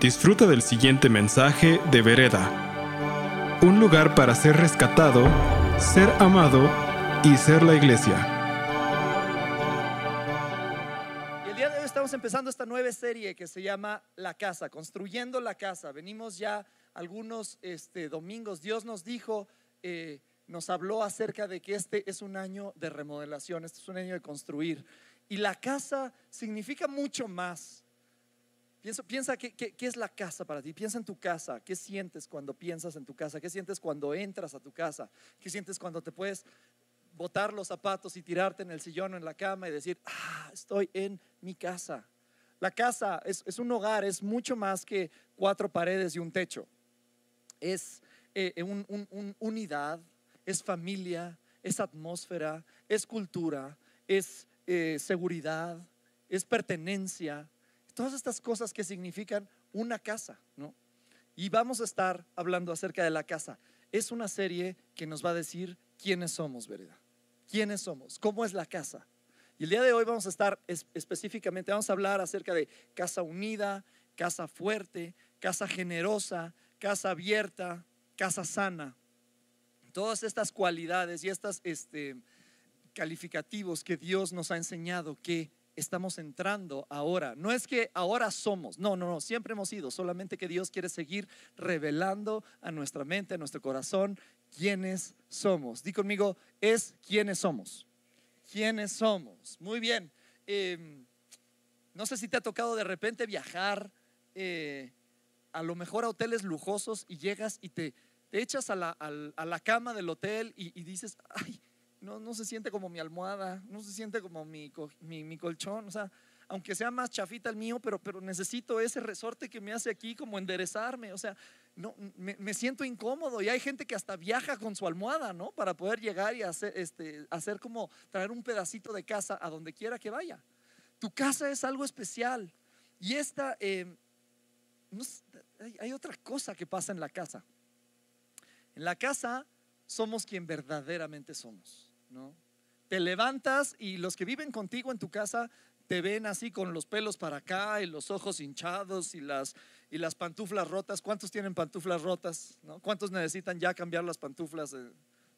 Disfruta del siguiente mensaje de Vereda. Un lugar para ser rescatado, ser amado y ser la iglesia. Y el día de hoy estamos empezando esta nueva serie que se llama La Casa, construyendo la casa. Venimos ya algunos este, domingos. Dios nos dijo, eh, nos habló acerca de que este es un año de remodelación, este es un año de construir. Y la casa significa mucho más. Piensa, piensa qué, qué, qué es la casa para ti. Piensa en tu casa. ¿Qué sientes cuando piensas en tu casa? ¿Qué sientes cuando entras a tu casa? ¿Qué sientes cuando te puedes botar los zapatos y tirarte en el sillón o en la cama y decir, ah, estoy en mi casa? La casa es, es un hogar, es mucho más que cuatro paredes y un techo. Es eh, un, un, un unidad, es familia, es atmósfera, es cultura, es eh, seguridad, es pertenencia, todas estas cosas que significan una casa, ¿no? Y vamos a estar hablando acerca de la casa. Es una serie que nos va a decir quiénes somos, ¿verdad? ¿Quiénes somos? ¿Cómo es la casa? Y el día de hoy vamos a estar es, específicamente, vamos a hablar acerca de casa unida, casa fuerte, casa generosa, casa abierta, casa sana. Todas estas cualidades y estos este, calificativos que Dios nos ha enseñado que estamos entrando ahora. No es que ahora somos, no, no, no, siempre hemos sido, solamente que Dios quiere seguir revelando a nuestra mente, a nuestro corazón, quiénes somos. Di conmigo, es quiénes somos. ¿Quiénes somos? Muy bien. Eh, no sé si te ha tocado de repente viajar eh, a lo mejor a hoteles lujosos y llegas y te, te echas a la, a, a la, cama del hotel y, y dices, ay, no, no, se siente como mi almohada, no se siente como mi, mi, colchón, o sea, aunque sea más chafita el mío, pero, pero necesito ese resorte que me hace aquí como enderezarme, o sea, no, me, me, siento incómodo y hay gente que hasta viaja con su almohada, ¿no? Para poder llegar y hacer, este, hacer como traer un pedacito de casa a donde quiera que vaya. Tu casa es algo especial y esta, no, hay, hay otra cosa que pasa en la casa. En la casa somos quien verdaderamente somos. ¿No? Te levantas y los que viven contigo en tu casa te ven así con los pelos para acá y los ojos hinchados y las, y las pantuflas rotas. ¿Cuántos tienen pantuflas rotas? ¿no? ¿Cuántos necesitan ya cambiar las pantuflas?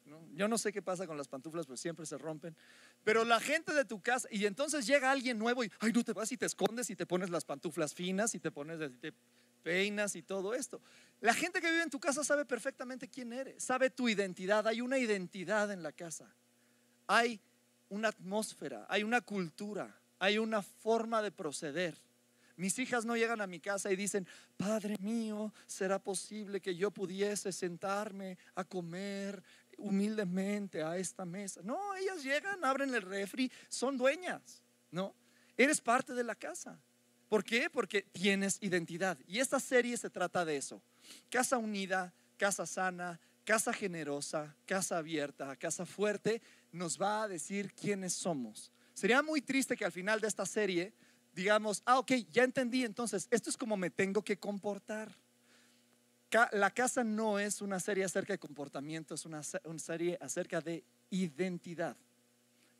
¿no? Yo no sé qué pasa con las pantuflas, pues siempre se rompen. Pero la gente de tu casa, y entonces llega alguien nuevo y, ay, no te vas y te escondes y te pones las pantuflas finas y te pones, y te peinas y todo esto. La gente que vive en tu casa sabe perfectamente quién eres, sabe tu identidad. Hay una identidad en la casa hay una atmósfera, hay una cultura, hay una forma de proceder. Mis hijas no llegan a mi casa y dicen, Padre mío, ¿será posible que yo pudiese sentarme a comer humildemente a esta mesa? No, ellas llegan, abren el refri, son dueñas, ¿no? Eres parte de la casa. ¿Por qué? Porque tienes identidad. Y esta serie se trata de eso. Casa unida, casa sana, casa generosa, casa abierta, casa fuerte, nos va a decir quiénes somos. Sería muy triste que al final de esta serie digamos, ah, ok, ya entendí, entonces esto es como me tengo que comportar. La casa no es una serie acerca de comportamiento, es una, una serie acerca de identidad.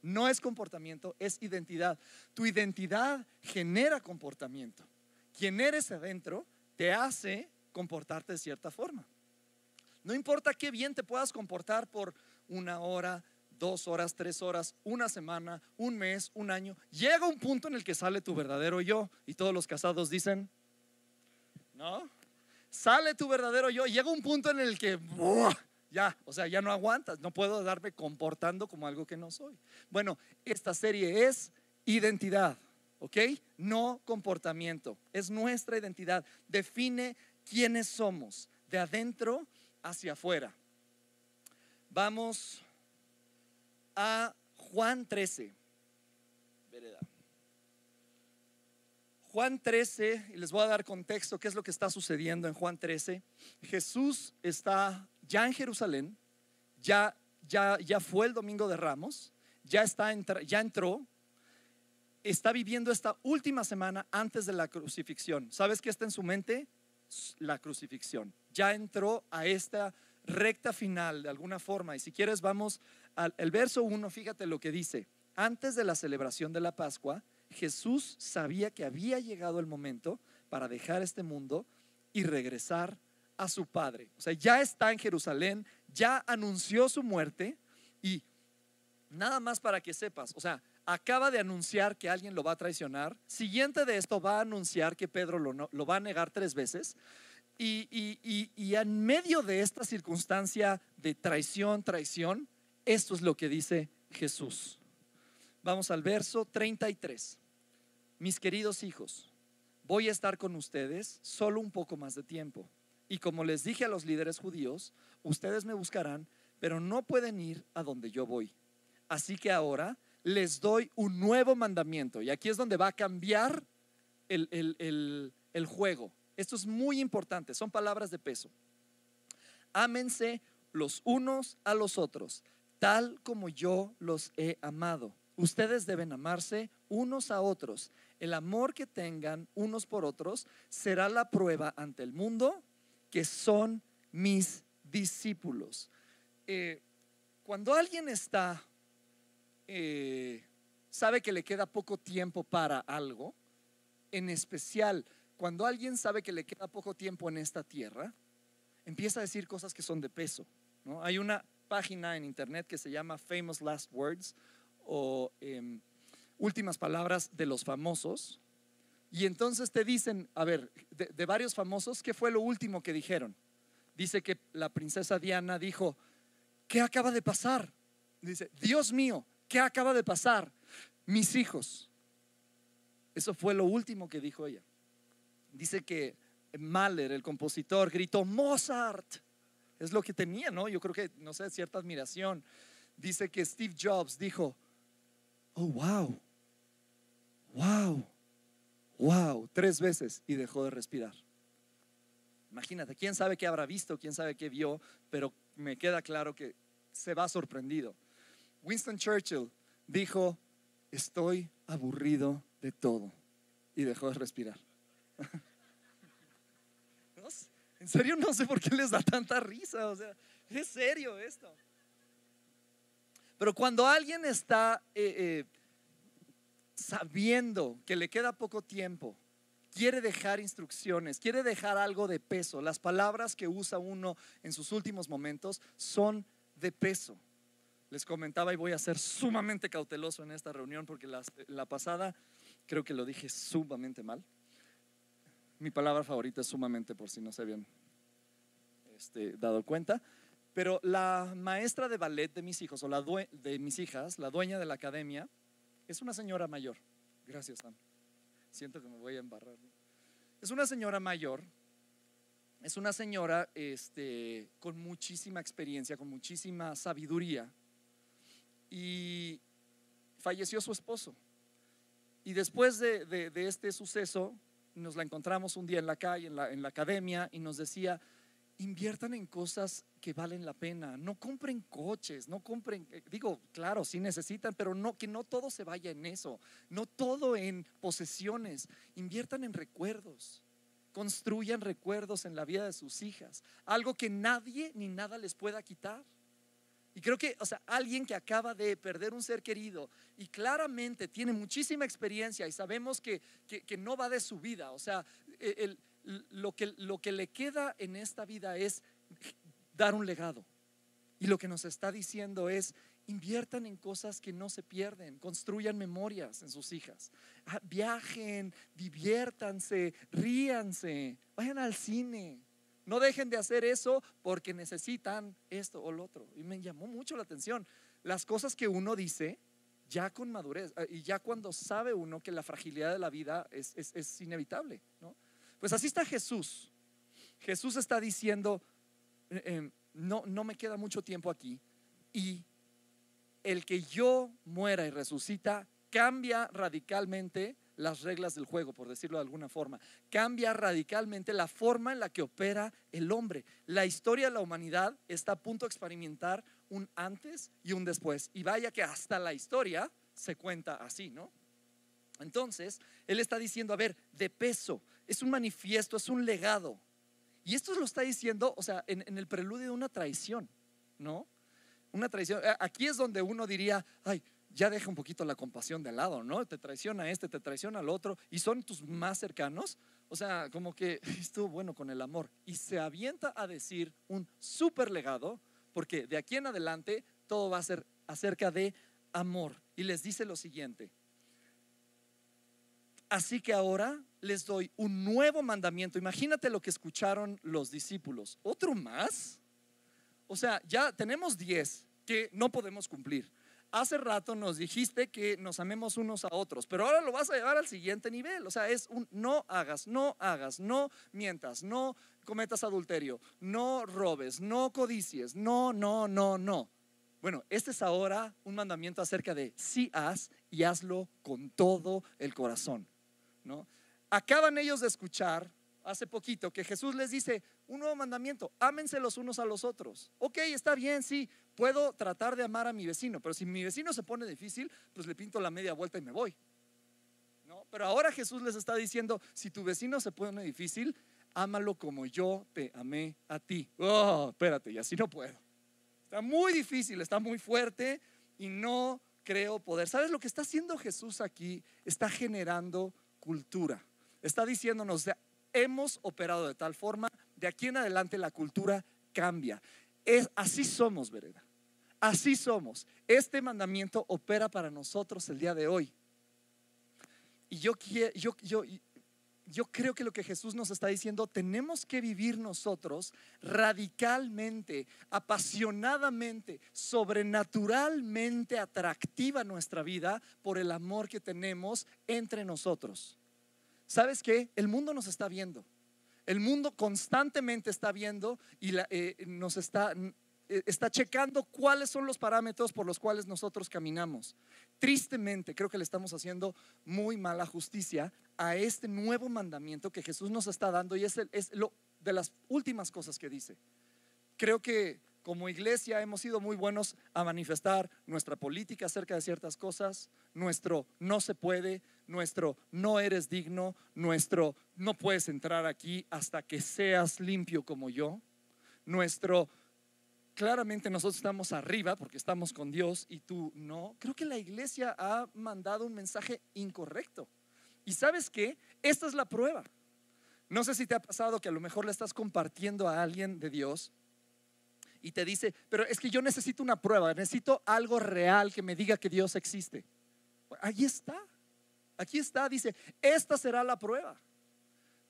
No es comportamiento, es identidad. Tu identidad genera comportamiento. Quien eres adentro te hace comportarte de cierta forma. No importa qué bien te puedas comportar por una hora, dos horas, tres horas, una semana, un mes, un año, llega un punto en el que sale tu verdadero yo. Y todos los casados dicen, ¿no? Sale tu verdadero yo. Llega un punto en el que, ya, o sea, ya no aguantas, no puedo darme comportando como algo que no soy. Bueno, esta serie es identidad, ¿ok? No comportamiento, es nuestra identidad. Define quiénes somos, de adentro hacia afuera. Vamos a Juan 13. Vereda. Juan 13, y les voy a dar contexto, qué es lo que está sucediendo en Juan 13. Jesús está ya en Jerusalén, ya, ya, ya fue el domingo de Ramos, ya, está, ya entró, está viviendo esta última semana antes de la crucifixión. ¿Sabes qué está en su mente? La crucifixión. Ya entró a esta recta final de alguna forma. Y si quieres, vamos el verso 1, fíjate lo que dice. Antes de la celebración de la Pascua, Jesús sabía que había llegado el momento para dejar este mundo y regresar a su Padre. O sea, ya está en Jerusalén, ya anunció su muerte y nada más para que sepas, o sea, acaba de anunciar que alguien lo va a traicionar. Siguiente de esto va a anunciar que Pedro lo, va a negar tres veces. Y, en medio de esta circunstancia de traición, traición, esto es lo que dice Jesús. Vamos al verso 33. Mis queridos hijos, voy a estar con ustedes solo un poco más de tiempo. Y como les dije a los líderes judíos, ustedes me buscarán, pero no pueden ir a donde yo voy. Así que ahora les doy un nuevo mandamiento. Y aquí es donde va a cambiar el, el juego. Esto es muy importante, son palabras de peso. Ámense los unos a los otros, tal como yo los he amado. Ustedes deben amarse unos a otros. El amor que tengan unos por otros será la prueba ante el mundo que son mis discípulos. Eh, cuando alguien está, eh, sabe que le queda poco tiempo para algo, en especial cuando alguien sabe que le queda poco tiempo en esta tierra, empieza a decir cosas que son de peso. ¿no? Hay una página en internet que se llama Famous Last Words o em, Últimas Palabras de los Famosos. Y entonces te dicen, a ver, de, varios famosos, ¿qué fue lo último que dijeron? Dice que la princesa Diana dijo, ¿qué acaba de pasar? Dice, Dios mío, ¿qué acaba de pasar? Mis hijos. Eso fue lo último que dijo ella. Dice que Mahler, el compositor, gritó, Mozart. Es lo que tenía, ¿no? Yo creo que, no sé, cierta admiración. Dice que Steve Jobs dijo, oh, wow, wow wow, tres veces y dejó de respirar. Imagínate, quién sabe qué habrá visto, quién sabe qué vio, pero me queda claro que se va sorprendido. Winston Churchill dijo, estoy aburrido de todo y dejó de respirar. en serio no sé por qué les da tanta risa, o sea, es serio esto. Pero cuando alguien está eh, eh, sabiendo que le queda poco tiempo, quiere dejar instrucciones, quiere dejar algo de peso. Las palabras que usa uno en sus últimos momentos son de peso. Les comentaba y voy a ser sumamente cauteloso en esta reunión porque la, pasada creo que lo dije sumamente mal. Mi palabra favorita es sumamente por si no se habían este, dado cuenta. Pero la maestra de ballet de mis hijos o la de mis hijas, la dueña de la academia, es una señora mayor. Gracias, Sam. Siento que me voy a embarrar. Es una señora mayor. Es una señora este, con muchísima experiencia, con muchísima sabiduría. Y falleció su esposo. Y después de, este suceso, nos la encontramos un día en la calle, en la, en la academia, y nos decía, inviertan en cosas que valen la pena. No compren coches, no compren, eh, digo, claro, sí necesitan, pero no que no todo se vaya en eso, no todo en posesiones. Inviertan en recuerdos. Construyan recuerdos en la vida de sus hijas, algo que nadie ni nada les pueda quitar. Y creo que, o sea, alguien que acaba de perder un ser querido y claramente tiene muchísima experiencia y sabemos que, que, no va de su vida, o sea, e, lo que, lo que le queda en esta vida es dar un legado. Y lo que nos está diciendo es, inviertan en cosas que no se pierden, construyan memorias en sus hijas, ah, viajen, diviértanse, ríanse, vayan al cine. No dejen de hacer eso porque necesitan esto o lo otro. Y me llamó mucho la atención. Las cosas que uno dice ya con madurez ah, y ya cuando sabe uno que la fragilidad de la vida es, es, inevitable. Pues así está Jesús. Jesús está diciendo, eh, em, no, no me queda mucho tiempo aquí y el que yo muera y resucita cambia radicalmente las reglas del juego, por decirlo de alguna forma. Cambia radicalmente la forma en la que opera el hombre. La historia de la humanidad está a punto de experimentar un antes y un después. Y vaya que hasta la historia se cuenta así, ¿no? Entonces, él está diciendo, a ver, de peso, es un manifiesto, es un legado. Y esto lo está diciendo, o sea, en, el preludio de una traición, ¿no? Una traición. Aquí es donde uno diría, ay, ya deja un poquito la compasión de lado, ¿no? Te traiciona este, te traiciona al otro, y son tus más cercanos. O sea, como que estuvo bueno con el amor. Y se avienta a decir un súper legado, porque de aquí en adelante todo va a ser acerca de amor. Y les dice lo siguiente. Así que ahora les doy un nuevo mandamiento. Imagínate lo que escucharon los discípulos. ¿Otro más? O sea, ya tenemos diez que no podemos cumplir. Hace rato nos dijiste que nos amemos unos a otros, pero ahora lo vas a llevar al siguiente nivel. O sea, es un no hagas, no hagas, no mientas, no cometas adulterio, no robes, no codicies, no, no, no, no. Bueno, este es ahora un mandamiento acerca de si haz y hazlo con todo el corazón. ¿no? Acaban ellos de escuchar hace poquito que Jesús les dice un nuevo mandamiento, ámense los unos a los otros. Ok, está bien, sí, puedo tratar de amar a mi vecino, pero si mi vecino se pone difícil, pues le pinto la media vuelta y me voy. Pero ahora Jesús les está diciendo, si tu vecino se pone difícil, ámalo como yo te amé a ti. Oh, espérate, y así no puedo. Está muy difícil, está muy fuerte y no creo poder. ¿Sabes lo que está haciendo Jesús aquí? Está generando cultura. Está diciéndonos, hemos operado de tal forma, de aquí en adelante la cultura cambia. Así somos, Vereda. Así somos. Este mandamiento opera para nosotros el día de hoy. Y yo, yo, yo, yo creo que lo que Jesús nos está diciendo, tenemos que vivir nosotros radicalmente, apasionadamente, sobrenaturalmente atractiva nuestra vida por el amor que tenemos entre nosotros. ¿Sabes qué? El mundo nos está viendo. El mundo constantemente está viendo y eh, nos está, está checando cuáles son los parámetros por los cuales nosotros caminamos. Tristemente, creo que le estamos haciendo muy mala justicia a este nuevo mandamiento que Jesús nos está dando y es, es lo de las últimas cosas que dice. Creo que como iglesia hemos sido muy buenos a manifestar nuestra política acerca de ciertas cosas, nuestro no se puede, nuestro no eres digno, nuestro no puedes entrar aquí hasta que seas limpio como yo, nuestro claramente nosotros estamos arriba porque estamos con Dios y tú no. Creo que la iglesia ha mandado un mensaje incorrecto. ¿Y sabes qué? Esta es la prueba. No sé si te ha pasado que a lo mejor le estás compartiendo a alguien de Dios y te dice, pero es que yo necesito una prueba, necesito algo real que me diga que Dios existe. Ahí está, aquí está, dice, esta será la prueba.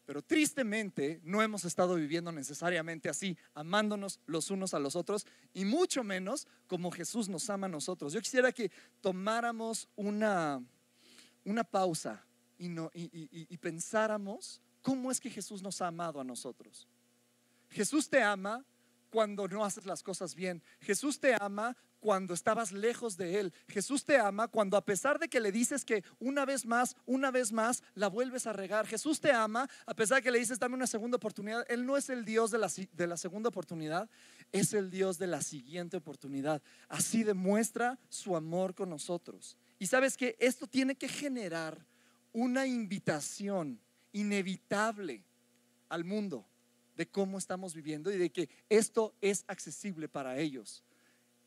Pero tristemente no hemos estado viviendo necesariamente así, amándonos los unos a los otros y mucho menos como Jesús nos ama a nosotros. Yo quisiera que tomáramos una, una pausa y, no, y pensáramos cómo es que Jesús nos ha amado a nosotros. Jesús te ama cuando no haces las cosas bien. Jesús te ama cuando estabas lejos de Él. Jesús te ama cuando a pesar de que le dices que una vez más, una vez más, la vuelves a regar. Jesús te ama a pesar de que le dices, dame una segunda oportunidad. Él no es el Dios de la, de la segunda oportunidad, es el Dios de la siguiente oportunidad. Así demuestra su amor con nosotros. Y sabes que esto tiene que generar una invitación inevitable al mundo de cómo estamos viviendo y de que esto es accesible para ellos.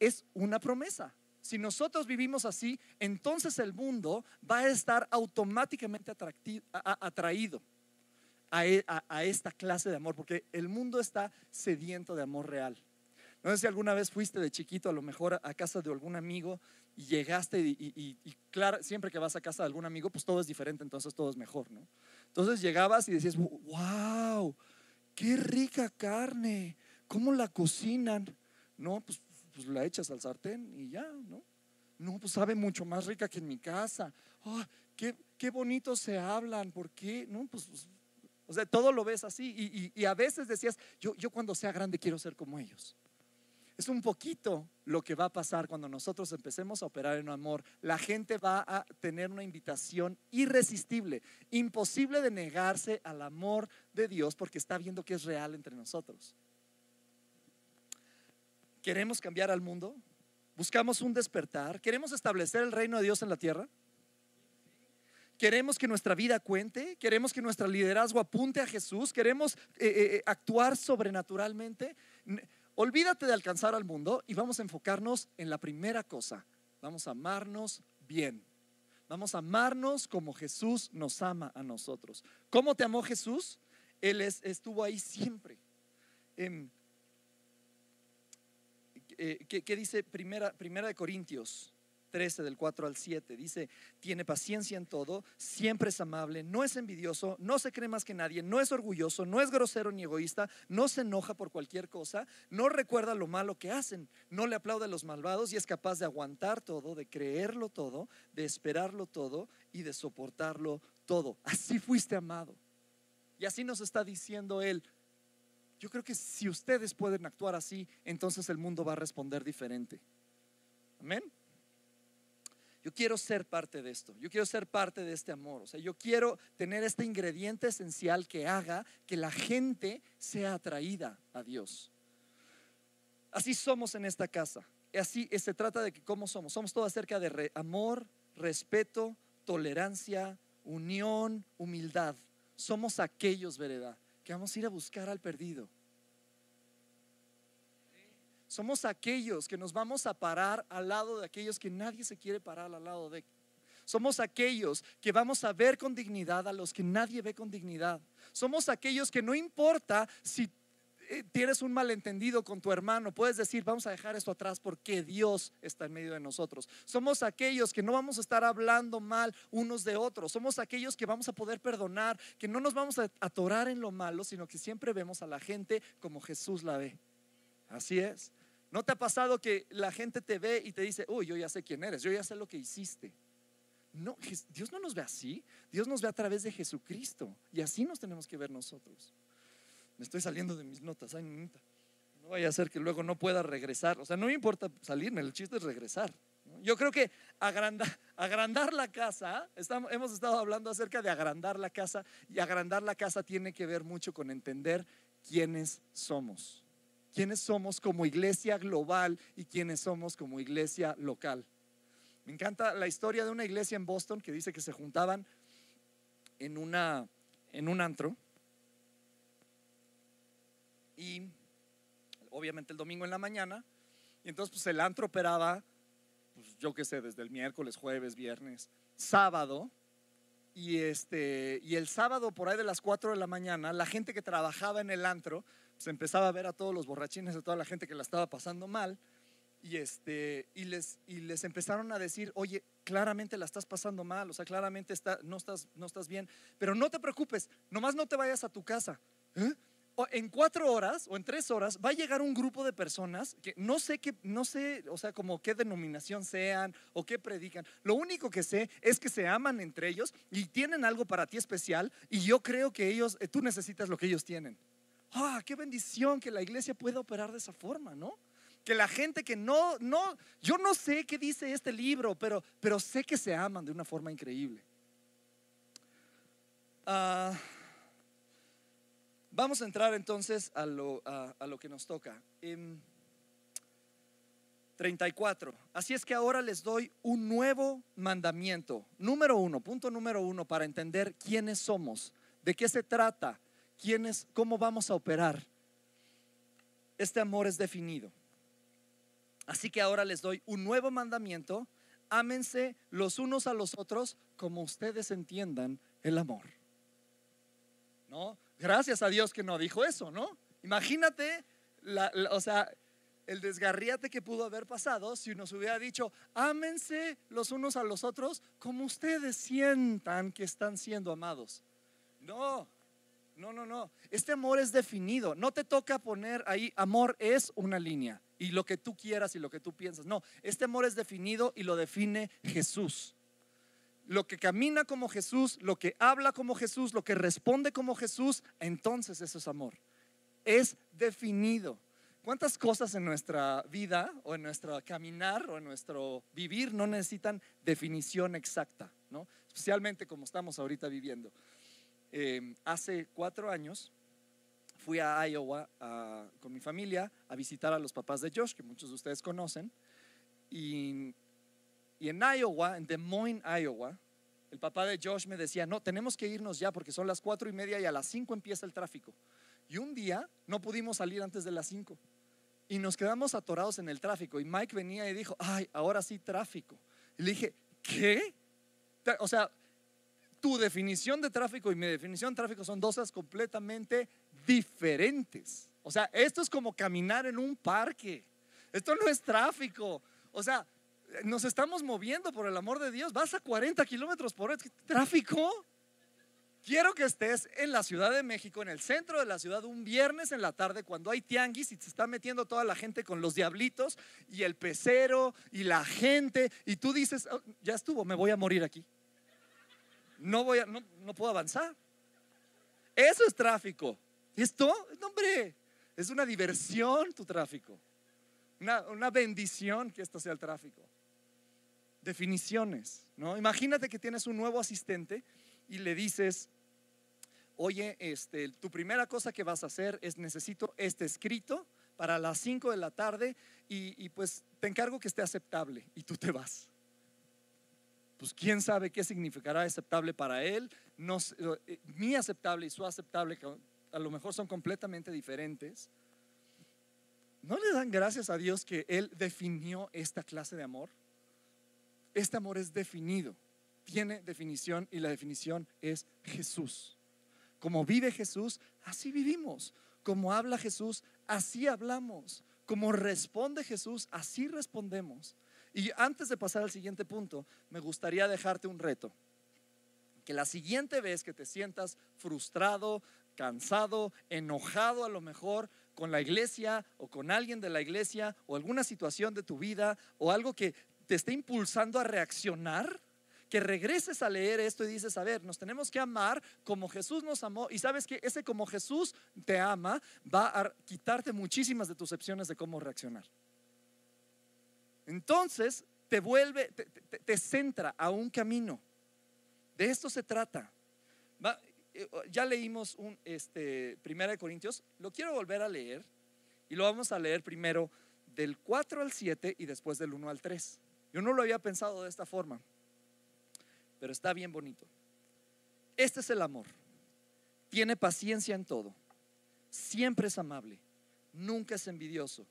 Es una promesa. Si nosotros vivimos así, entonces el mundo va a estar automáticamente atraído e, a, esta clase de amor, porque el mundo está sediento de amor real. No sé si alguna vez fuiste de chiquito a lo mejor a casa de algún amigo y llegaste y, claro, siempre que vas a casa de algún amigo, pues todo es diferente, entonces todo es mejor, ¿no? Entonces llegabas y decías, wow, qué rica carne, ¿cómo la cocinan? No, pues, pues, la echas al sartén y ya, ¿no? No, pues sabe mucho más rica que en mi casa. Oh, qué, qué bonito se hablan, ¿por qué? No, pues, pues o sea, todo lo ves así y, y, a veces decías, yo, yo cuando sea grande quiero ser como ellos. Es un poquito lo que va a pasar cuando nosotros empecemos a operar en amor. La gente va a tener una invitación irresistible, imposible de negarse al amor de Dios porque está viendo que es real entre nosotros. ¿Queremos cambiar al mundo? ¿Buscamos un despertar? ¿Queremos establecer el reino de Dios en la tierra? ¿Queremos que nuestra vida cuente? ¿Queremos que nuestro liderazgo apunte a Jesús? ¿Queremos eh, eh, eh, actuar sobrenaturalmente? Olvídate de alcanzar al mundo y vamos a enfocarnos en la primera cosa, Vamos a amarnos bien. Vamos a amarnos como Jesús nos ama a nosotros. ¿Cómo te amó Jesús? Él estuvo ahí siempre. Em, eh, ¿qué, dice primera, primera de Corintios? 13 del 4 al 7. Dice, tiene paciencia en todo, siempre es amable, no es envidioso, no se cree más que nadie, no es orgulloso, no es grosero ni egoísta, no se enoja por cualquier cosa, no recuerda lo malo que hacen, no le aplaude a los malvados y es capaz de aguantar todo, de creerlo todo, de esperarlo todo y de soportarlo todo. Así fuiste amado. Y así nos está diciendo Él. Yo creo que si ustedes pueden actuar así, entonces el mundo va a responder diferente. Amén. Yo quiero ser parte de esto, yo quiero ser parte de este amor, o sea, yo quiero tener este ingrediente esencial que haga que la gente sea atraída a Dios. Así somos en esta casa, así se trata de que cómo somos, somos todo acerca de amor, respeto, tolerancia, unión, humildad. Somos aquellos, verdad, que vamos a ir a buscar al perdido somos aquellos que nos vamos a parar al lado de aquellos que nadie se quiere parar al lado de. Somos aquellos que vamos a ver con dignidad a los que nadie ve con dignidad. Somos aquellos que no importa si tienes un malentendido con tu hermano, puedes decir, vamos a dejar esto atrás porque Dios está en medio de nosotros. Somos aquellos que no vamos a estar hablando mal unos de otros. Somos aquellos que vamos a poder perdonar, que no nos vamos a atorar en lo malo, sino que siempre vemos a la gente como Jesús la ve. Así es. ¿No te ha pasado que la gente te ve y te dice, uy, yo ya sé quién eres, yo ya sé lo que hiciste? No, Dios no nos ve así, Dios nos ve a través de Jesucristo y así nos tenemos que ver nosotros. Me estoy saliendo de mis notas, ay, no vaya a ser que luego no pueda regresar, o sea, no me importa salirme, el chiste es regresar. Yo creo que agrandar, agrandar la casa, estamos, hemos estado hablando acerca de agrandar la casa y agrandar la casa tiene que ver mucho con entender quiénes somos quiénes somos como iglesia global y quiénes somos como iglesia local. Me encanta la historia de una iglesia en Boston que dice que se juntaban en, una, en un antro y obviamente el domingo en la mañana y entonces pues el antro operaba pues, yo qué sé, desde el miércoles, jueves, viernes, sábado y este y el sábado por ahí de las 4 de la mañana la gente que trabajaba en el antro se empezaba a ver a todos los borrachines, a toda la gente que la estaba pasando mal, y, este, y, les, y les empezaron a decir, oye, claramente la estás pasando mal, o sea, claramente está, no, estás, no estás bien, pero no te preocupes, nomás no te vayas a tu casa. ¿eh? En cuatro horas o en tres horas va a llegar un grupo de personas que no sé qué, no sé, o sea, como qué denominación sean o qué predican. Lo único que sé es que se aman entre ellos y tienen algo para ti especial y yo creo que ellos, eh, tú necesitas lo que ellos tienen ah, qué bendición que la iglesia pueda operar de esa forma, ¿no? Que la gente que no, no, yo no sé qué dice este libro, pero, pero sé que se aman de una forma increíble. Ah, vamos a entrar entonces a lo, a, lo que nos toca. 34. Así es que ahora les doy un nuevo mandamiento. Número uno, punto número uno, para entender quiénes somos, de qué se trata quiénes, cómo vamos a operar. Este amor es definido. Así que ahora les doy un nuevo mandamiento. Ámense los unos a los otros como ustedes entiendan el amor. ¿No? Gracias a Dios que no dijo eso, ¿no? Imagínate, o sea, el desgarriate que pudo haber pasado si nos hubiera dicho, ámense los unos a los otros como ustedes sientan que están siendo amados. No, no, no, no. Este amor es definido. No te toca poner ahí, amor es una línea y lo que tú quieras y lo que tú piensas. No, este amor es definido y lo define Jesús. Lo que camina como Jesús, lo que habla como Jesús, lo que responde como Jesús, entonces eso es amor. Es definido. ¿Cuántas cosas en nuestra vida o en nuestro caminar o en nuestro vivir no necesitan definición exacta? ¿no? Especialmente como estamos ahorita viviendo. Em, hace cuatro años fui a Iowa con mi familia a visitar a los papás de Josh, que muchos de ustedes conocen. Y, y en Iowa, en Des Moines, Iowa, el papá de Josh me decía, no, tenemos que irnos ya porque son las cuatro y media y a las cinco empieza el tráfico. Y un día no pudimos salir antes de las cinco. y nos quedamos atorados en el tráfico. Y Mike venía y dijo, ay, ahora sí tráfico. Y le dije, ¿qué? O sea, tu definición de tráfico y mi definición de tráfico son dos cosas completamente diferentes. O sea, esto es como caminar en un parque. Esto no es tráfico. O sea, nos estamos moviendo por el amor de Dios. Vas a 40 kilómetros por hora. ¿Tráfico? Quiero que estés en la Ciudad de México, en el centro de la ciudad, un viernes en la tarde, cuando hay tianguis y se está metiendo toda la gente con los diablitos y el pecero y la gente. Y tú dices, oh, ya estuvo, me voy a morir aquí. No, voy a, no, no puedo avanzar. Eso es tráfico. ¿Esto? No, hombre, es una diversión tu tráfico. Una, una bendición que esto sea el tráfico. Definiciones, ¿no? Imagínate que tienes un nuevo asistente y le dices, oye, este, tu primera cosa que vas a hacer es necesito este escrito para las 5 de la tarde y, pues te encargo que esté aceptable y tú te vas. Pues quién sabe qué significará aceptable para él. No, eh, mi aceptable y su aceptable a lo mejor son completamente diferentes. ¿No le dan gracias a Dios que Él definió esta clase de amor? Este amor es definido tiene definición y la definición es Jesús. Como vive Jesús, así vivimos. Como habla Jesús, así hablamos. Como responde Jesús, así respondemos. Y antes de pasar al siguiente punto, me gustaría dejarte un reto. Que la siguiente vez que te sientas frustrado, cansado, enojado a lo mejor con la iglesia o con alguien de la iglesia o alguna situación de tu vida o algo que te esté impulsando a reaccionar, que regreses a leer esto y dices, a ver, nos tenemos que amar como Jesús nos amó. Y sabes que ese como Jesús te ama va a quitarte muchísimas de tus opciones de cómo reaccionar. Entonces te vuelve, te, centra a un camino. De esto se trata. Eh, ya leímos un, este, Primera de Corintios, lo quiero volver a leer y lo vamos a leer primero del 4 al 7 y después del 1 al 3. Yo no lo había pensado de esta forma pero está bien bonito. Este es el amor. Tiene paciencia en todo. Siempre es amable. Nunca es envidioso.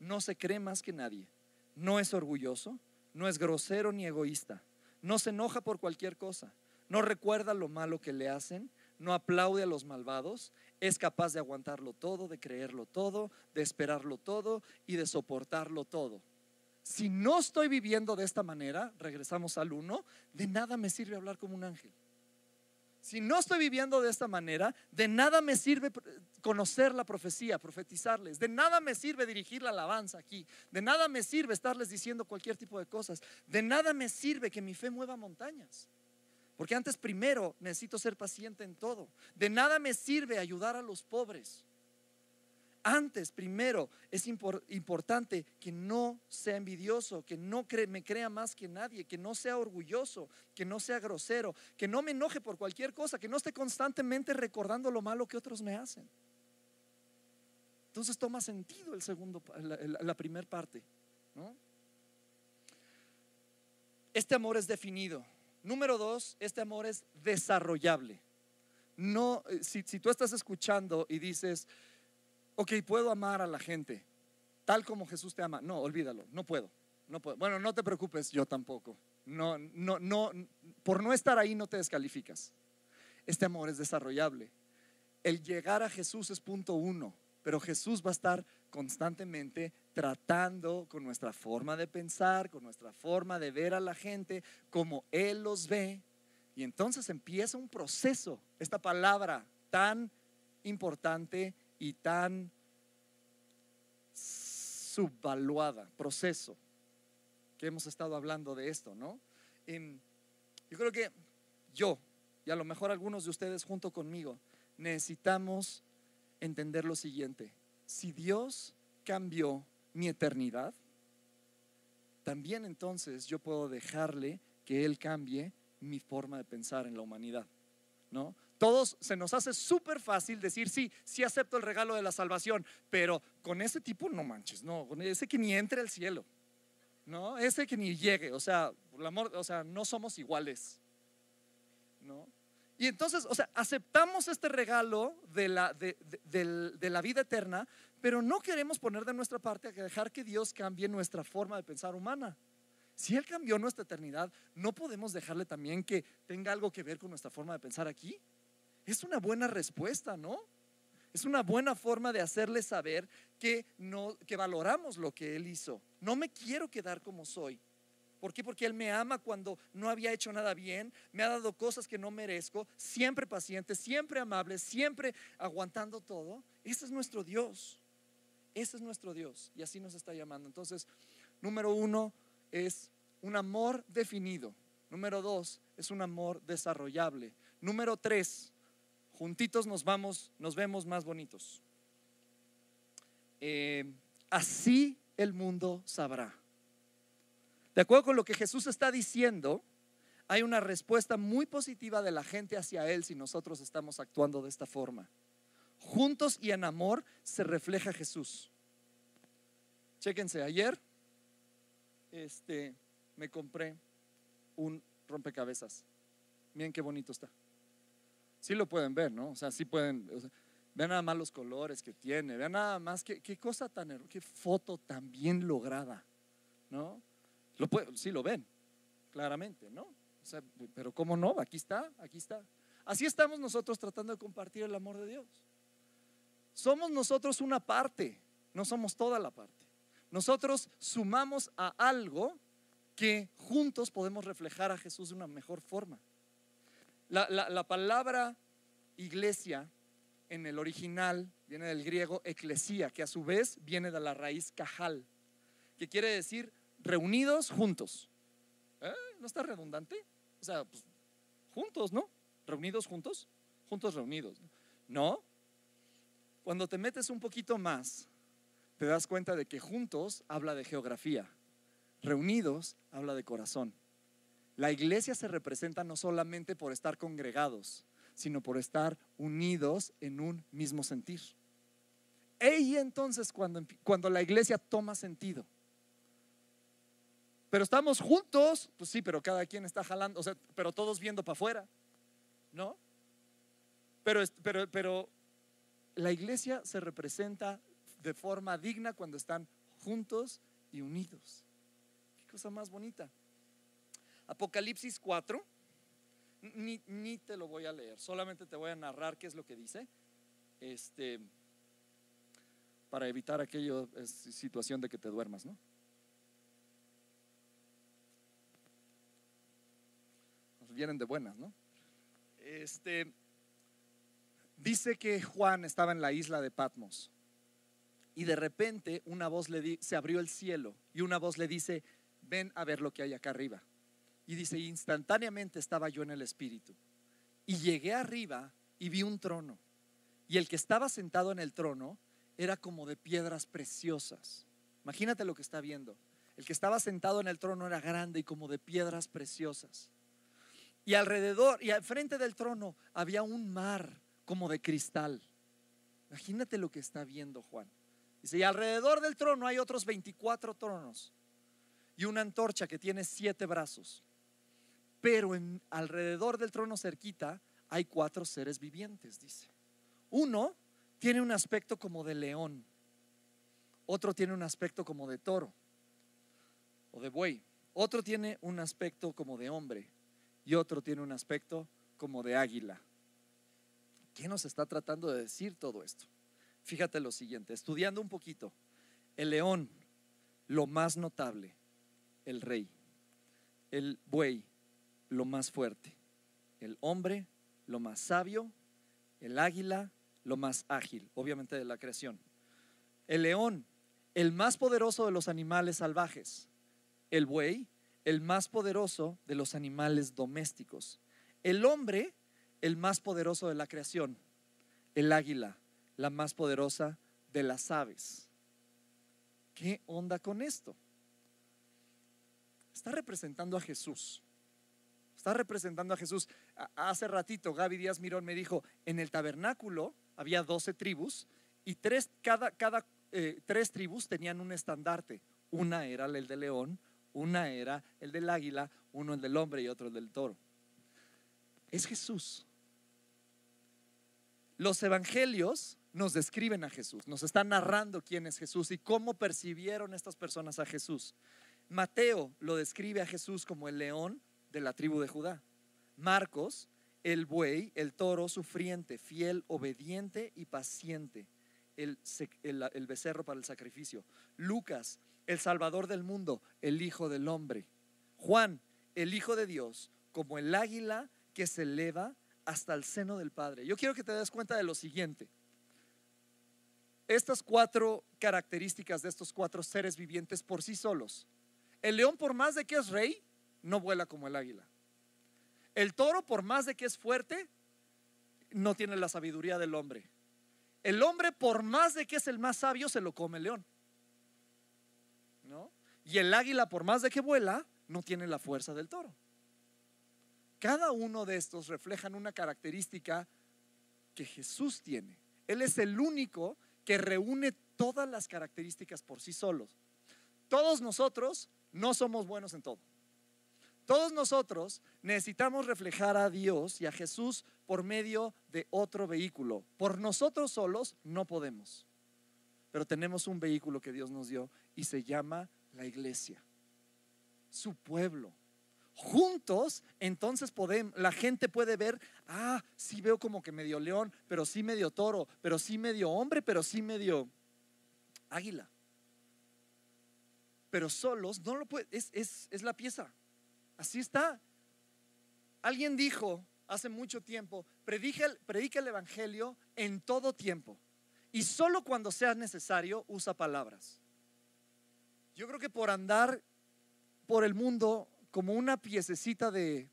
No se cree más que nadie. No es orgulloso. No es grosero ni egoísta. No se enoja por cualquier cosa. No recuerda lo malo que le hacen. No aplaude a los malvados. Es capaz de aguantarlo todo, de creerlo todo, de esperarlo todo y de soportarlo todo si no estoy viviendo de esta manera, regresamos al uno, de nada me sirve hablar como un ángel. Si no estoy viviendo de esta manera, de nada me sirve conocer la profecía, profetizarles. De nada me sirve dirigir la alabanza aquí. De nada me sirve estarles diciendo cualquier tipo de cosas. De nada me sirve que mi fe mueva montañas. Porque antes primero necesito ser paciente en todo. De nada me sirve ayudar a los pobres antes, primero, es importante que no sea envidioso, que no me crea más que nadie, que no sea orgulloso, que no sea grosero, que no me enoje por cualquier cosa, que no esté constantemente recordando lo malo que otros me hacen. Entonces toma sentido el segundo, la, primera parte. Este amor es definido. Número dos, este amor es desarrollable. No, eh, si tú estás escuchando y dices, ok, puedo amar a la gente tal como Jesús te ama. No, olvídalo, no puedo. No puedo. Bueno, no te preocupes, yo tampoco. No, no, no, por no estar ahí no te descalificas. Este amor es desarrollable. El llegar a Jesús es punto uno, pero Jesús va a estar constantemente tratando con nuestra forma de pensar, con nuestra forma de ver a la gente, como Él los ve. Y entonces empieza un proceso, esta palabra tan importante y tan subvaluada, proceso, que hemos estado hablando de esto, ¿no? yo creo que yo, y a lo mejor algunos de ustedes junto conmigo, necesitamos entender lo siguiente. Si Dios cambió mi eternidad, también entonces yo puedo dejarle que Él cambie mi forma de pensar en la humanidad, ¿no? Todos se nos hace súper fácil decir, sí, sí acepto el regalo de la salvación, pero con ese tipo no manches, no, con ese que ni entre al cielo, ¿no? Ese que ni llegue, o sea, amor, o sea, no somos iguales, ¿no? Y entonces, o sea, aceptamos este regalo de la, de, de la vida eterna, pero no queremos poner de nuestra parte a dejar que Dios cambie nuestra forma de pensar humana. Si Él cambió nuestra eternidad, ¿no podemos dejarle también que tenga algo que ver con nuestra forma de pensar aquí? Es una buena respuesta, ¿no? Es una buena forma de hacerle saber que, no, que valoramos lo que Él hizo. No me quiero quedar como soy. ¿Por qué? Porque Él me ama cuando no había hecho nada bien, me ha dado cosas que no merezco, siempre paciente, siempre amable, siempre aguantando todo. Ese es nuestro Dios. Ese es nuestro Dios y así nos está llamando. Entonces, número uno, es un amor definido. Número dos, es un amor desarrollable. Número tres, juntitos nos vamos, nos vemos más bonitos. Eh, así el mundo sabrá. De acuerdo con lo que Jesús está diciendo, hay una respuesta muy positiva de la gente hacia Él si nosotros estamos actuando de esta forma. Juntos y en amor se refleja Jesús. Chéquense, ayer este, me compré un rompecabezas. Miren qué bonito está. Sí lo pueden ver, ¿no? O sea, sí pueden. vean nada más los colores que tiene. Vean nada más qué, qué cosa tan. Qué foto tan bien lograda, ¿no? Lo sí lo ven, claramente, ¿no? O sea, pero ¿cómo no? Aquí está, aquí está. Así estamos nosotros tratando de compartir el amor de Dios. Somos nosotros una parte, no somos toda la parte nosotros sumamos a algo que juntos podemos reflejar a Jesús de una mejor forma. La, palabra iglesia en el original viene del griego eclesía, que a su vez viene de la raíz cajal, que quiere decir reunidos juntos. ¿Eh? ¿No está redundante? O sea, pues, juntos, ¿no? Reunidos juntos, juntos reunidos. No. Cuando te metes un poquito más te das cuenta de que juntos habla de geografía, reunidos habla de corazón. La iglesia se representa no solamente por estar congregados, sino por estar unidos en un mismo sentir. Y entonces cuando, cuando la iglesia toma sentido. Pero estamos juntos, pues sí, pero cada quien está jalando, o sea, pero todos viendo para afuera, ¿no? Pero, pero, pero la iglesia se representa de forma digna cuando están juntos y unidos. Qué cosa más bonita. Apocalipsis 4, ni, te lo voy a leer, solamente te voy a narrar qué es lo que dice. Este, para evitar aquella situación de que te duermas, ¿no? vienen de buenas, ¿no? Este, dice que Juan estaba en la isla de Patmos y de repente una voz le se abrió el cielo y una voz le dice, ven a ver lo que hay acá arriba. Y dice, instantáneamente estaba yo en el Espíritu. Y llegué arriba y vi un trono. Y el que estaba sentado en el trono era como de piedras preciosas. Imagínate lo que está viendo. El que estaba sentado en el trono era grande y como de piedras preciosas. Y alrededor y al frente del trono había un mar como de cristal. Imagínate lo que está viendo Juan. Dice, y alrededor del trono hay otros 24 tronos y una antorcha que tiene siete brazos. Pero alrededor del trono cerquita hay cuatro seres vivientes, dice. Uno tiene un aspecto como de león, otro tiene un aspecto como de toro o de buey, otro tiene un aspecto como de hombre y otro tiene un aspecto como de águila. ¿Qué nos está tratando de decir todo esto? Fíjate lo siguiente, estudiando un poquito, el león, lo más notable, el rey, el buey, lo más fuerte, el hombre, lo más sabio, el águila, lo más ágil, obviamente de la creación, el león, el más poderoso de los animales salvajes, el buey, el más poderoso de los animales domésticos, el hombre, el más poderoso de la creación, el águila, la más poderosa de las aves. ¿Qué onda con esto? Está representando a Jesús. Está representando a Jesús. Hace ratito Gaby Díaz Mirón me dijo, en el tabernáculo había 12 tribus y tres, cada, cada eh, tres tribus tenían un estandarte. Una era el del león, una era el del águila, uno el del hombre y otro el del toro. Es Jesús. los evangelios nos describen a Jesús, nos están narrando quién es Jesús y cómo percibieron estas personas a Jesús. Mateo lo describe a Jesús como el león de la tribu de Judá. Marcos, el buey, el toro sufriente, fiel, obediente y paciente, el, el, becerro para el sacrificio. Lucas, el salvador del mundo, el hijo del hombre. Juan, el hijo de Dios, como el águila que se eleva hasta el seno del Padre. Yo quiero que te des cuenta de lo siguiente. Estas cuatro características de estos cuatro seres vivientes por sí solos. El león, por más de que es rey, no vuela como el águila. El toro, por más de que es fuerte, no tiene la sabiduría del hombre. El hombre, por más de que es el más sabio, se lo come el león. ¿No? Y el águila, por más de que vuela, no tiene la fuerza del toro. Cada uno de estos reflejan una característica que Jesús tiene. Él es el único que reúne todas las características por sí solos. Todos nosotros no somos buenos en todo. Todos nosotros necesitamos reflejar a Dios y a Jesús por medio de otro vehículo. Por nosotros solos no podemos. Pero tenemos un vehículo que Dios nos dio y se llama la iglesia, su pueblo juntos, entonces podemos, la gente puede ver, ah, sí veo como que medio león, pero sí medio toro, pero sí medio hombre, pero sí medio águila. Pero solos no lo puede, es, es la pieza. Así está. Alguien dijo hace mucho tiempo, predica el, el Evangelio en todo tiempo y solo cuando sea necesario usa palabras. Yo creo que por andar por el mundo como una piececita de,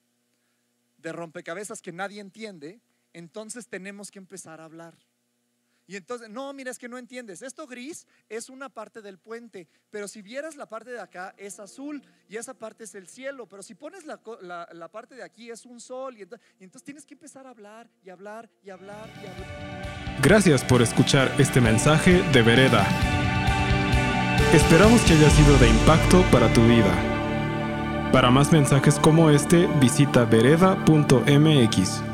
de rompecabezas que nadie entiende, entonces tenemos que empezar a hablar. Y entonces, no, mira, es que no entiendes. Esto gris es una parte del puente, pero si vieras la parte de acá es azul y esa parte es el cielo, pero si pones la, la, parte de aquí es un sol y entonces, y entonces tienes que empezar a hablar y hablar y hablar y hablar. Gracias por escuchar este mensaje de Vereda. Esperamos que haya sido de impacto para tu vida. Para más mensajes como este, visita vereda.mx.